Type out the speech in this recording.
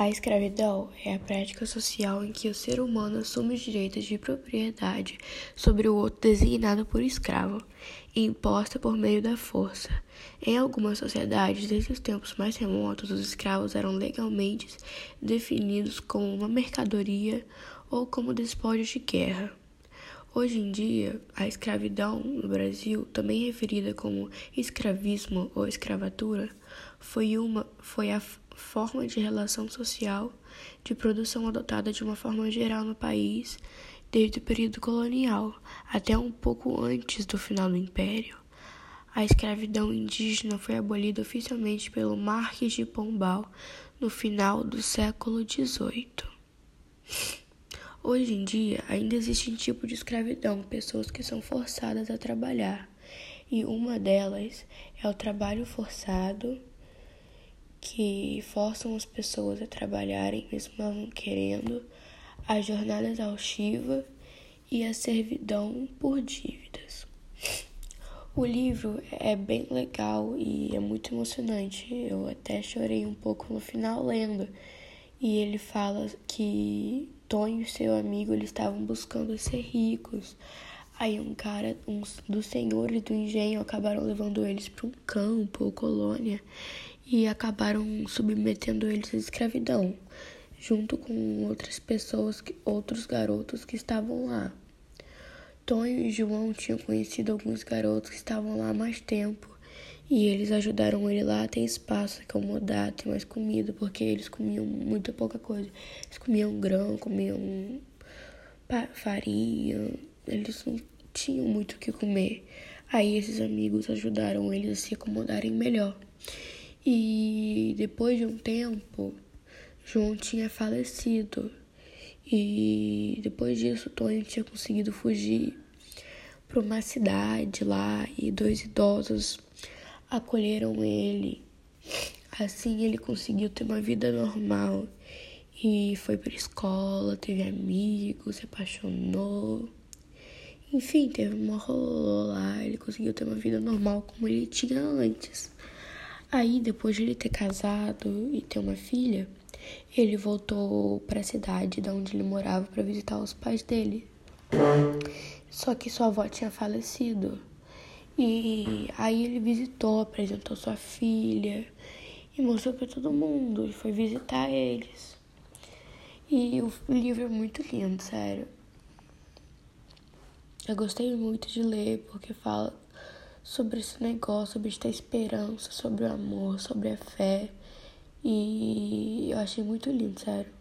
A escravidão é a prática social em que o ser humano assume os direitos de propriedade sobre o outro designado por escravo, e imposta por meio da força. Em algumas sociedades, desde os tempos mais remotos, os escravos eram legalmente definidos como uma mercadoria ou como despojos de guerra. Hoje em dia, a escravidão no Brasil, também referida como escravismo ou escravatura, foi, uma, foi a forma de relação social de produção adotada de uma forma geral no país desde o período colonial até um pouco antes do final do Império. A escravidão indígena foi abolida oficialmente pelo Marquês de Pombal no final do século XVIII. Hoje em dia, ainda existe um tipo de escravidão, pessoas que são forçadas a trabalhar, e uma delas é o trabalho forçado que forçam as pessoas a trabalharem mesmo não querendo, a jornada exaustiva e a servidão por dívidas. O livro é bem legal e é muito emocionante. Eu até chorei um pouco no final lendo. E ele fala que Tonho e seu amigo eles estavam buscando ser ricos. Aí um cara, uns dos senhores do engenho acabaram levando eles para um campo ou colônia e acabaram submetendo eles à escravidão, junto com outras pessoas, outros garotos que estavam lá. Tonho e João tinham conhecido alguns garotos que estavam lá há mais tempo e eles ajudaram ele lá a ter espaço, acomodar, ter mais comida, porque eles comiam muito pouca coisa. Eles comiam grão, comiam farinha, eles não tinham muito o que comer. Aí esses amigos ajudaram eles a se acomodarem melhor. E depois de um tempo, João tinha falecido. E depois disso, Tony tinha conseguido fugir para uma cidade lá e dois idosos acolheram ele. Assim ele conseguiu ter uma vida normal e foi para escola, teve amigos, se apaixonou. Enfim, teve uma rolô lá, ele conseguiu ter uma vida normal como ele tinha antes. Aí, depois de ele ter casado e ter uma filha, ele voltou para a cidade de onde ele morava para visitar os pais dele. Só que sua avó tinha falecido. E aí ele visitou, apresentou sua filha e mostrou para todo mundo e foi visitar eles. E o livro é muito lindo, sério. Eu gostei muito de ler porque fala sobre esse negócio, sobre ter esperança, sobre o amor, sobre a fé. E eu achei muito lindo, sério.